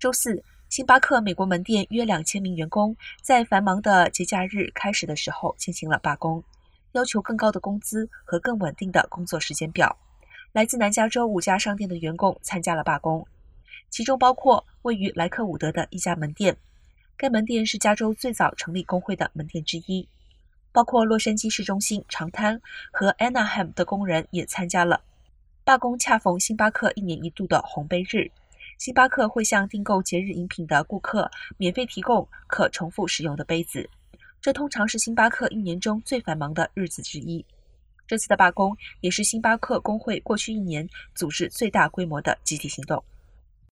周四，星巴克美国门店约两千名员工在繁忙的节假日开始的时候进行了罢工，要求更高的工资和更稳定的工作时间表。来自南加州五家商店的员工参加了罢工，其中包括位于莱克伍德的一家门店。该门店是加州最早成立工会的门店之一。包括洛杉矶市中心长滩和 Anaheim 的工人也参加了罢工。恰逢星巴克一年一度的红杯日，星巴克会向订购节日饮品的顾客免费提供可重复使用的杯子。这通常是星巴克一年中最繁忙的日子之一。这次的罢工也是星巴克工会过去一年组织最大规模的集体行动。